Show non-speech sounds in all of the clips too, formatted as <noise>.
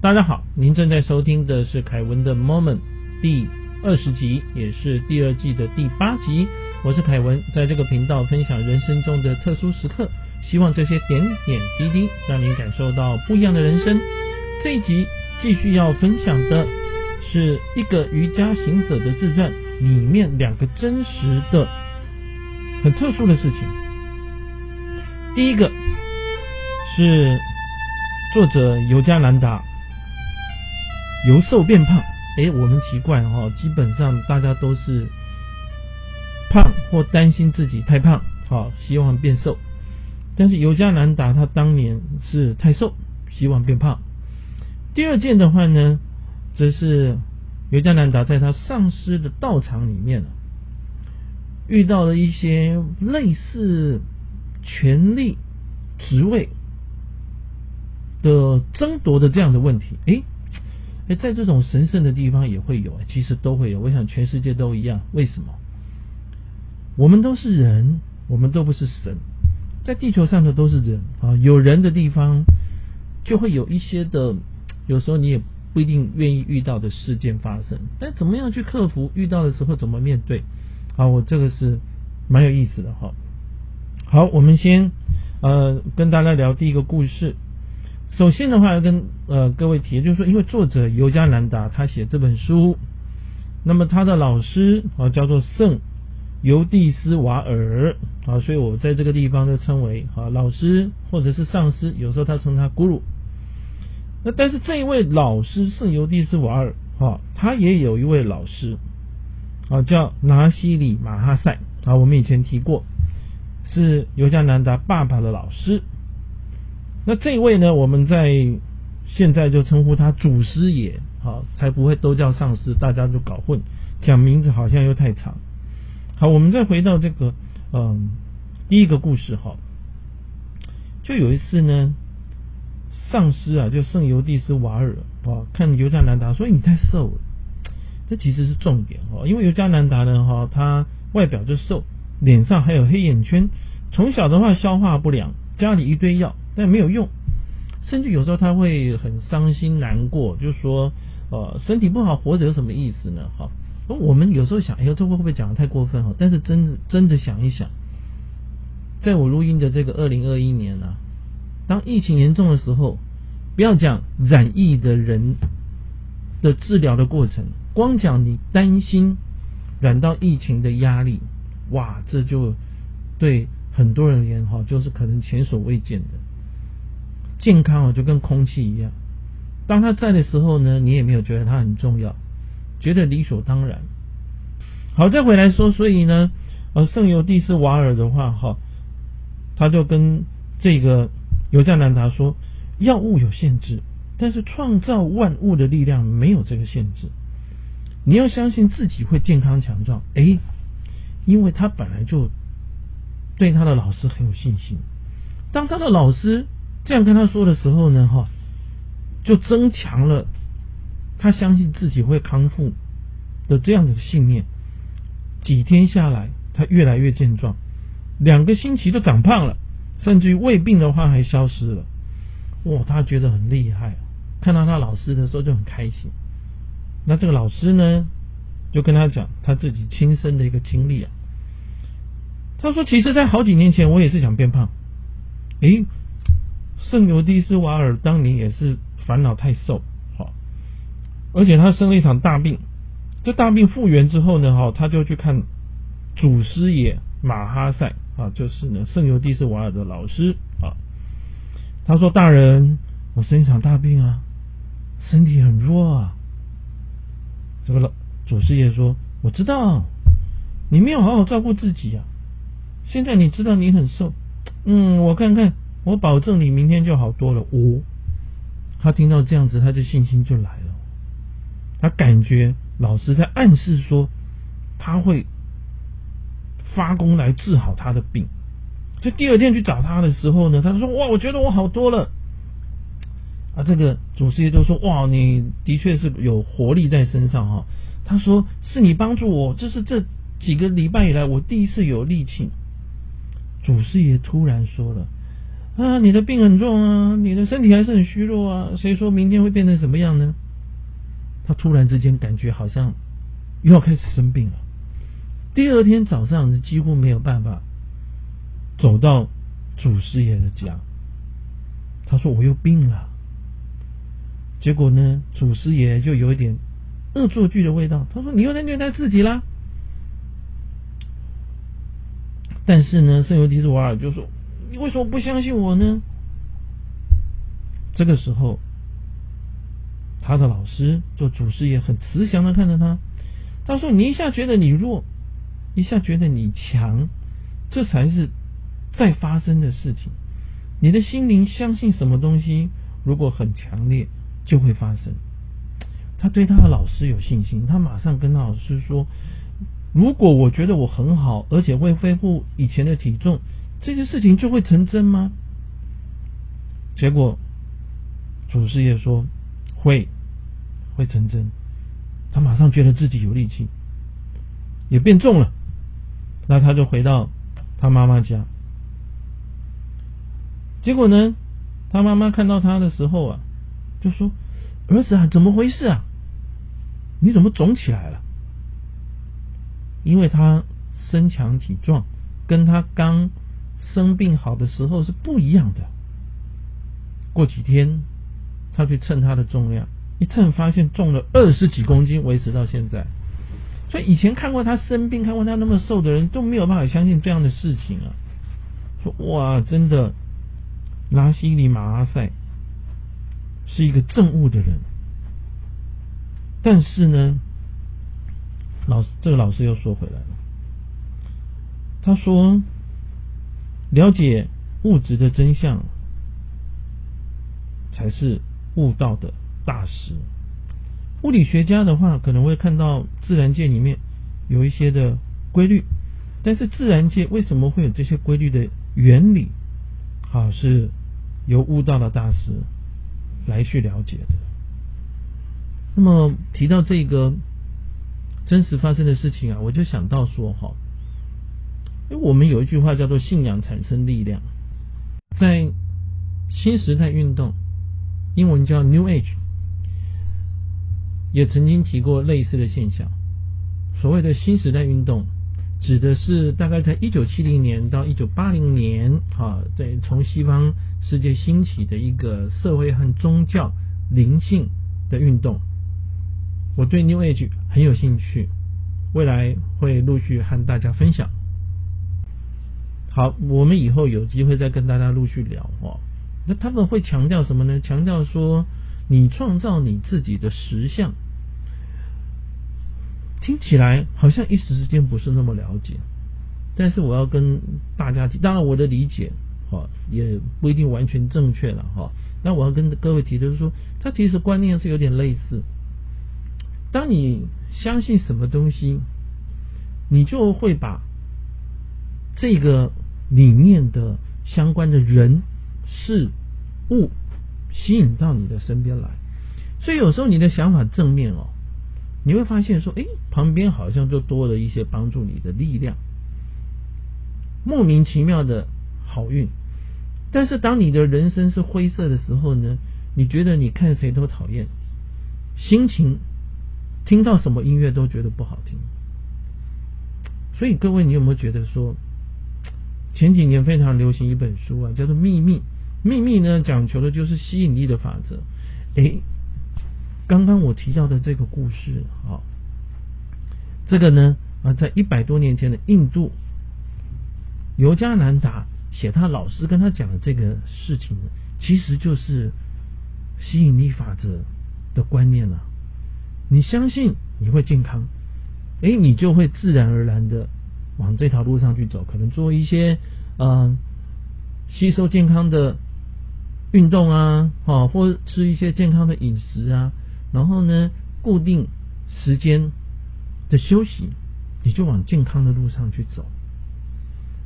大家好，您正在收听的是凯文的 Moment 第二十集，也是第二季的第八集。我是凯文，在这个频道分享人生中的特殊时刻，希望这些点点滴滴让您感受到不一样的人生。这一集继续要分享的是一个瑜伽行者的自传里面两个真实的、很特殊的事情。第一个是作者尤加南达。由瘦变胖，哎，我们奇怪哈，基本上大家都是胖或担心自己太胖，好，希望变瘦。但是尤加南达他当年是太瘦，希望变胖。第二件的话呢，则是尤加南达在他上师的道场里面遇到了一些类似权力、职位的争夺的这样的问题，哎。哎，在这种神圣的地方也会有，其实都会有。我想全世界都一样。为什么？我们都是人，我们都不是神。在地球上的都是人啊，有人的地方就会有一些的，有时候你也不一定愿意遇到的事件发生。但怎么样去克服？遇到的时候怎么面对？好，我这个是蛮有意思的哈。好，我们先呃跟大家聊第一个故事。首先的话，要跟呃各位提，就是说，因为作者尤加南达他写这本书，那么他的老师啊叫做圣尤蒂斯瓦尔啊，所以我在这个地方就称为啊老师或者是上司，有时候他称他 guru。那但是这一位老师圣尤蒂斯瓦尔啊，他也有一位老师啊叫拿西里马哈塞啊，我们以前提过，是尤加南达爸爸的老师。那这位呢？我们在现在就称呼他祖师爷，好，才不会都叫上师，大家就搞混，讲名字好像又太长。好，我们再回到这个，嗯，第一个故事哈，就有一次呢，上师啊，就圣尤蒂斯瓦尔啊，看尤加南达说你太瘦了，这其实是重点哈，因为尤加南达呢哈，他外表就瘦，脸上还有黑眼圈，从小的话消化不良，家里一堆药。但没有用，甚至有时候他会很伤心难过，就说，呃，身体不好活着有什么意思呢？哈，我们有时候想，哎呦，这会不会讲的太过分哈？但是真的真的想一想，在我录音的这个二零二一年啊，当疫情严重的时候，不要讲染疫的人的治疗的过程，光讲你担心染到疫情的压力，哇，这就对很多人而言哈，就是可能前所未见的。健康啊，就跟空气一样，当他在的时候呢，你也没有觉得他很重要，觉得理所当然。好，再回来说，所以呢，呃，圣尤蒂斯瓦尔的话，哈，他就跟这个尤加南达说，药物有限制，但是创造万物的力量没有这个限制。你要相信自己会健康强壮，哎，因为他本来就对他的老师很有信心，当他的老师。这样跟他说的时候呢，哈，就增强了他相信自己会康复的这样的信念。几天下来，他越来越健壮，两个星期都长胖了，甚至于胃病的话还消失了。哇，他觉得很厉害，看到他老师的时候就很开心。那这个老师呢，就跟他讲他自己亲身的一个经历啊。他说，其实，在好几年前，我也是想变胖，诶。圣尤蒂斯瓦尔当年也是烦恼太瘦，好，而且他生了一场大病。这大病复原之后呢，哈，他就去看祖师爷马哈塞啊，就是呢圣尤蒂斯瓦尔的老师啊。他说：“大人，我生一场大病啊，身体很弱啊。”这个老祖师爷说：“我知道，你没有好好照顾自己啊。现在你知道你很瘦，嗯，我看看。”我保证你明天就好多了。五，他听到这样子，他的信心就来了。他感觉老师在暗示说他会发功来治好他的病。就第二天去找他的时候呢，他说：“哇，我觉得我好多了。”啊，这个祖师爷就说：“哇，你的确是有活力在身上哈。”他说：“是你帮助我，这是这几个礼拜以来我第一次有力气。”祖师爷突然说了。啊，你的病很重啊，你的身体还是很虚弱啊，谁说明天会变成什么样呢？他突然之间感觉好像又要开始生病了。第二天早上是几乎没有办法走到祖师爷的家。他说我又病了。结果呢，祖师爷就有一点恶作剧的味道。他说你又在虐待自己啦。但是呢，圣尤迪斯瓦尔就说。你为什么不相信我呢？这个时候，他的老师做祖师爷很慈祥的看着他，他说：“你一下觉得你弱，一下觉得你强，这才是在发生的事情。你的心灵相信什么东西，如果很强烈，就会发生。”他对他的老师有信心，他马上跟他老师说：“如果我觉得我很好，而且会恢复以前的体重。”这些事情就会成真吗？结果，祖师爷说会，会成真。他马上觉得自己有力气，也变重了。那他就回到他妈妈家。结果呢，他妈妈看到他的时候啊，就说：“儿子啊，怎么回事啊？你怎么肿起来了？”因为他身强体壮，跟他刚。生病好的时候是不一样的。过几天，他去称他的重量，一称发现重了二十几公斤，维持到现在。所以以前看过他生病，看过他那么瘦的人都没有办法相信这样的事情啊！说哇，真的，拉西里马阿塞是一个正悟的人。但是呢，老这个老师又说回来了，他说。了解物质的真相，才是悟道的大师。物理学家的话，可能会看到自然界里面有一些的规律，但是自然界为什么会有这些规律的原理，啊，是由悟道的大师来去了解的。那么提到这个真实发生的事情啊，我就想到说，哈。因为我们有一句话叫做“信仰产生力量”，在新时代运动，英文叫 New Age，也曾经提过类似的现象。所谓的新时代运动，指的是大概在一九七零年到一九八零年，啊，在从西方世界兴起的一个社会和宗教灵性的运动。我对 New Age 很有兴趣，未来会陆续和大家分享。好，我们以后有机会再跟大家陆续聊哦。那他们会强调什么呢？强调说你创造你自己的实相，听起来好像一时之间不是那么了解。但是我要跟大家提，当然我的理解哈也不一定完全正确了哈。那我要跟各位提的是说，它其实观念是有点类似。当你相信什么东西，你就会把这个。理念的相关的人事物吸引到你的身边来，所以有时候你的想法正面哦，你会发现说，哎，旁边好像就多了一些帮助你的力量，莫名其妙的好运。但是当你的人生是灰色的时候呢，你觉得你看谁都讨厌，心情听到什么音乐都觉得不好听。所以各位，你有没有觉得说？前几年非常流行一本书啊，叫做《秘密》。秘密呢，讲求的就是吸引力的法则。诶，刚刚我提到的这个故事啊，这个呢啊，在一百多年前的印度，尤加南达写他老师跟他讲的这个事情，其实就是吸引力法则的观念了。你相信你会健康，诶，你就会自然而然的。往这条路上去走，可能做一些嗯吸收健康的运动啊，啊，或吃一些健康的饮食啊，然后呢，固定时间的休息，你就往健康的路上去走。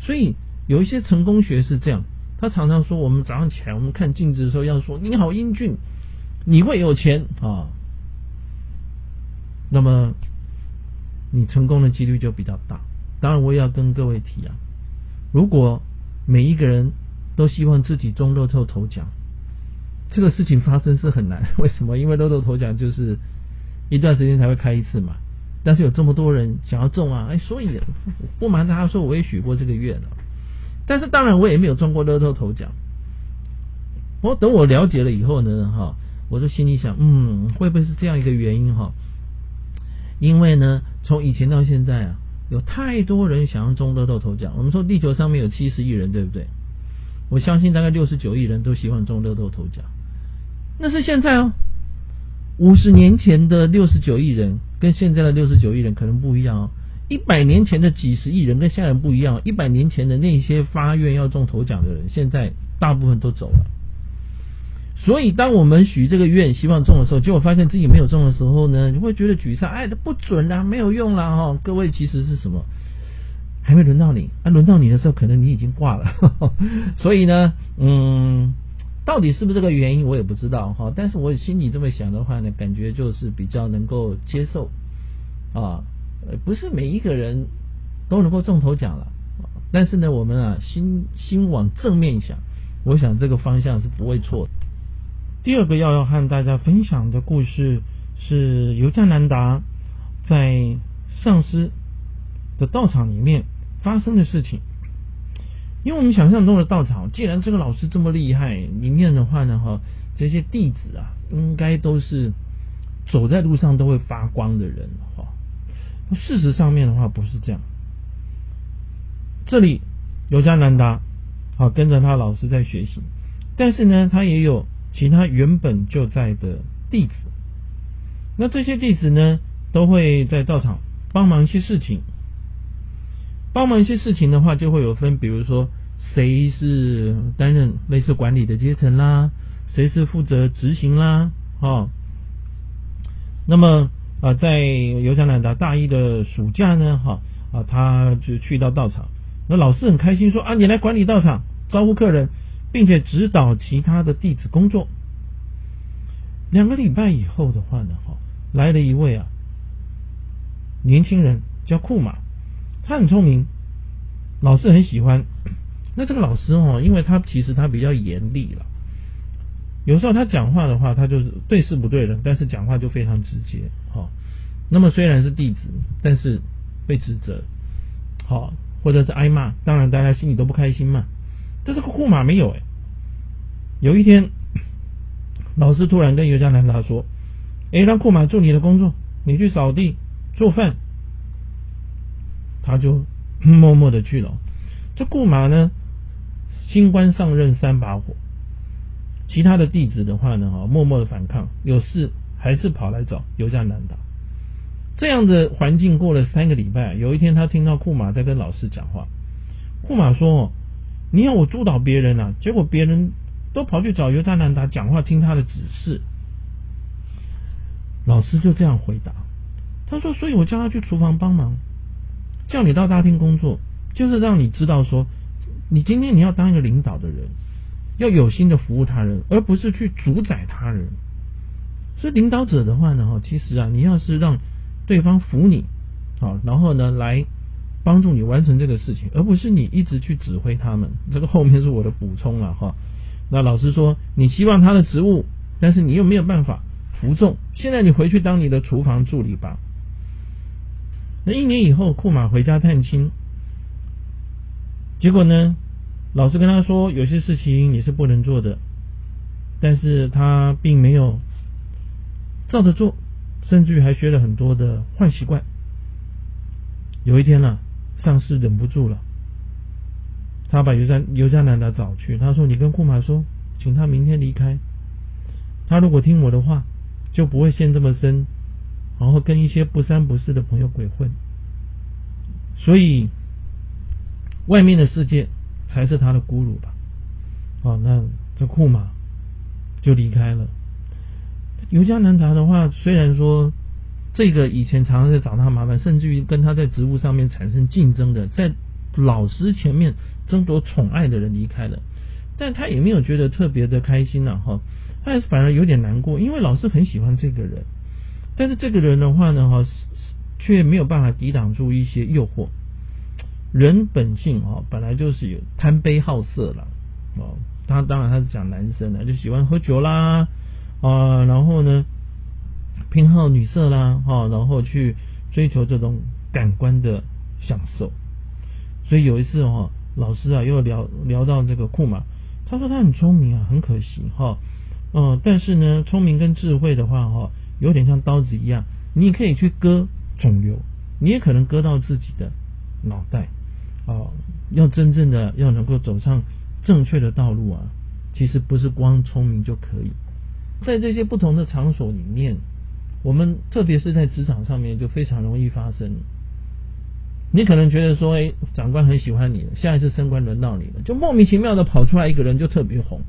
所以有一些成功学是这样，他常常说，我们早上起来，我们看镜子的时候要说你好英俊，你会有钱啊，那么你成功的几率就比较大。当然，我也要跟各位提啊，如果每一个人都希望自己中乐透头奖。这个事情发生是很难，<laughs> 为什么？因为乐透头奖就是一段时间才会开一次嘛。但是有这么多人想要中啊，哎，所以不瞒大家说，我也许过这个愿了。但是当然我也没有中过乐透头奖。我等我了解了以后呢，哈，我就心里想，嗯，会不会是这样一个原因哈？因为呢，从以前到现在啊，有太多人想要中乐透头奖。我们说地球上面有七十亿人，对不对？我相信大概六十九亿人都希望中乐透头奖。那是现在哦，五十年前的六十九亿人跟现在的六十九亿人可能不一样哦。一百年前的几十亿人跟现在不一样。一百年前的那些发愿要中头奖的人，现在大部分都走了。所以，当我们许这个愿希望中的时候，结果发现自己没有中的时候呢，你会觉得沮丧，哎，这不准啦，没有用啦，哈。各位，其实是什么？还没轮到你，啊，轮到你的时候，可能你已经挂了。<laughs> 所以呢，嗯。到底是不是这个原因，我也不知道哈。但是我心里这么想的话呢，感觉就是比较能够接受啊。不是每一个人都能够中头奖了，但是呢，我们啊心心往正面想，我想这个方向是不会错的。第二个要要和大家分享的故事是尤加南达在上师的道场里面发生的事情。因为我们想象中的道场，既然这个老师这么厉害，里面的话呢，哈，这些弟子啊，应该都是走在路上都会发光的人，哈。事实上面的话不是这样。这里尤加南达，好跟着他老师在学习，但是呢，他也有其他原本就在的弟子。那这些弟子呢，都会在道场帮忙一些事情。帮忙一些事情的话，就会有分，比如说谁是担任类似管理的阶层啦，谁是负责执行啦，哦。那么啊，在尤加南达大一的暑假呢，哈啊，他就去到道场，那老师很开心说啊，你来管理道场，招呼客人，并且指导其他的弟子工作。两个礼拜以后的话呢，哈，来了一位啊年轻人，叫库马。他很聪明，老师很喜欢。<clears throat> 那这个老师哦，因为他其实他比较严厉了，有时候他讲话的话，他就是对事不对人，但是讲话就非常直接。好，那么虽然是弟子，但是被指责，好，或者是挨骂，当然大家心里都不开心嘛。但这个库马没有哎。有一天，老师突然跟尤加南达说：“哎，让库马做你的工作，你去扫地、做饭。”他就默默的去了。这库马呢，新官上任三把火，其他的弟子的话呢，哈，默默的反抗，有事还是跑来找尤加南达。这样的环境过了三个礼拜，有一天他听到库马在跟老师讲话。库马说：“你要我督导别人啊，结果别人都跑去找尤加南达讲话，听他的指示。”老师就这样回答：“他说，所以我叫他去厨房帮忙。”叫你到大厅工作，就是让你知道说，你今天你要当一个领导的人，要有心的服务他人，而不是去主宰他人。所以领导者的话呢，哈，其实啊，你要是让对方服你，好，然后呢来帮助你完成这个事情，而不是你一直去指挥他们。这个后面是我的补充了哈。那老师说，你希望他的职务，但是你又没有办法服众，现在你回去当你的厨房助理吧。那一年以后，库马回家探亲，结果呢，老师跟他说有些事情你是不能做的，但是他并没有照着做，甚至于还学了很多的坏习惯。有一天呢，上司忍不住了，他把尤加尤加南达找去，他说：“你跟库马说，请他明天离开。他如果听我的话，就不会陷这么深。”然后跟一些不三不四的朋友鬼混，所以外面的世界才是他的孤乳吧？哦，那这库马就离开了。尤加南达的话，虽然说这个以前常常在找他麻烦，甚至于跟他在职务上面产生竞争的，在老师前面争夺宠爱的人离开了，但他也没有觉得特别的开心了哈，他反而有点难过，因为老师很喜欢这个人。但是这个人的话呢，哈，却没有办法抵挡住一些诱惑。人本性哈，本来就是有贪杯好色了哦，他当然他是讲男生的，就喜欢喝酒啦啊，然后呢偏好女色啦，哈，然后去追求这种感官的享受。所以有一次哈，老师啊又聊聊到这个库马，他说他很聪明啊，很可惜哈，嗯，但是呢，聪明跟智慧的话哈，有点像刀子一样，你可以去割肿瘤，你也可能割到自己的脑袋。哦，要真正的要能够走上正确的道路啊，其实不是光聪明就可以。在这些不同的场所里面，我们特别是在职场上面就非常容易发生。你可能觉得说，哎，长官很喜欢你，下一次升官轮到你了，就莫名其妙的跑出来一个人就特别红。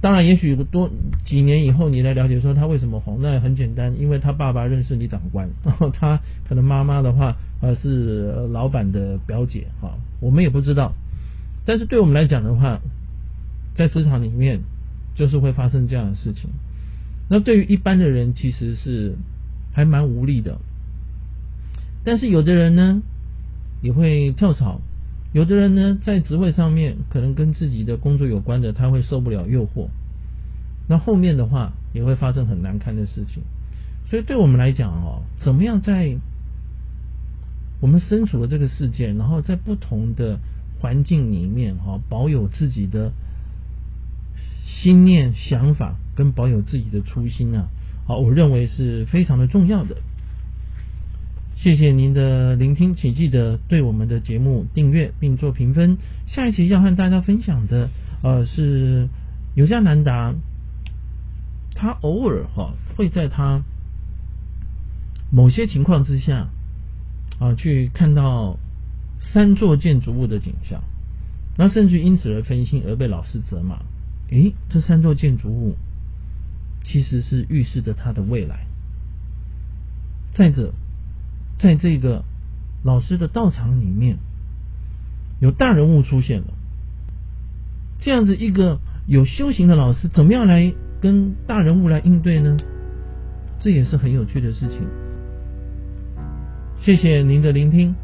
当然，也许多几年以后你来了解说他为什么红，那也很简单，因为他爸爸认识你长官，然 <laughs> 后他可能妈妈的话呃是老板的表姐哈，我们也不知道。但是对我们来讲的话，在职场里面就是会发生这样的事情。那对于一般的人其实是还蛮无力的，但是有的人呢也会跳槽。有的人呢，在职位上面可能跟自己的工作有关的，他会受不了诱惑，那后面的话也会发生很难堪的事情。所以对我们来讲哦，怎么样在我们身处的这个世界，然后在不同的环境里面哈，保有自己的心念、想法，跟保有自己的初心啊，好，我认为是非常的重要的。谢谢您的聆听，请记得对我们的节目订阅并做评分。下一期要和大家分享的，呃，是尤加南达，他偶尔哈会在他某些情况之下啊，去看到三座建筑物的景象，那甚至因此而分心而被老师责骂。诶，这三座建筑物其实是预示着他的未来。再者。在这个老师的道场里面，有大人物出现了。这样子一个有修行的老师，怎么样来跟大人物来应对呢？这也是很有趣的事情。谢谢您的聆听，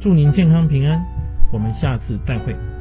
祝您健康平安，我们下次再会。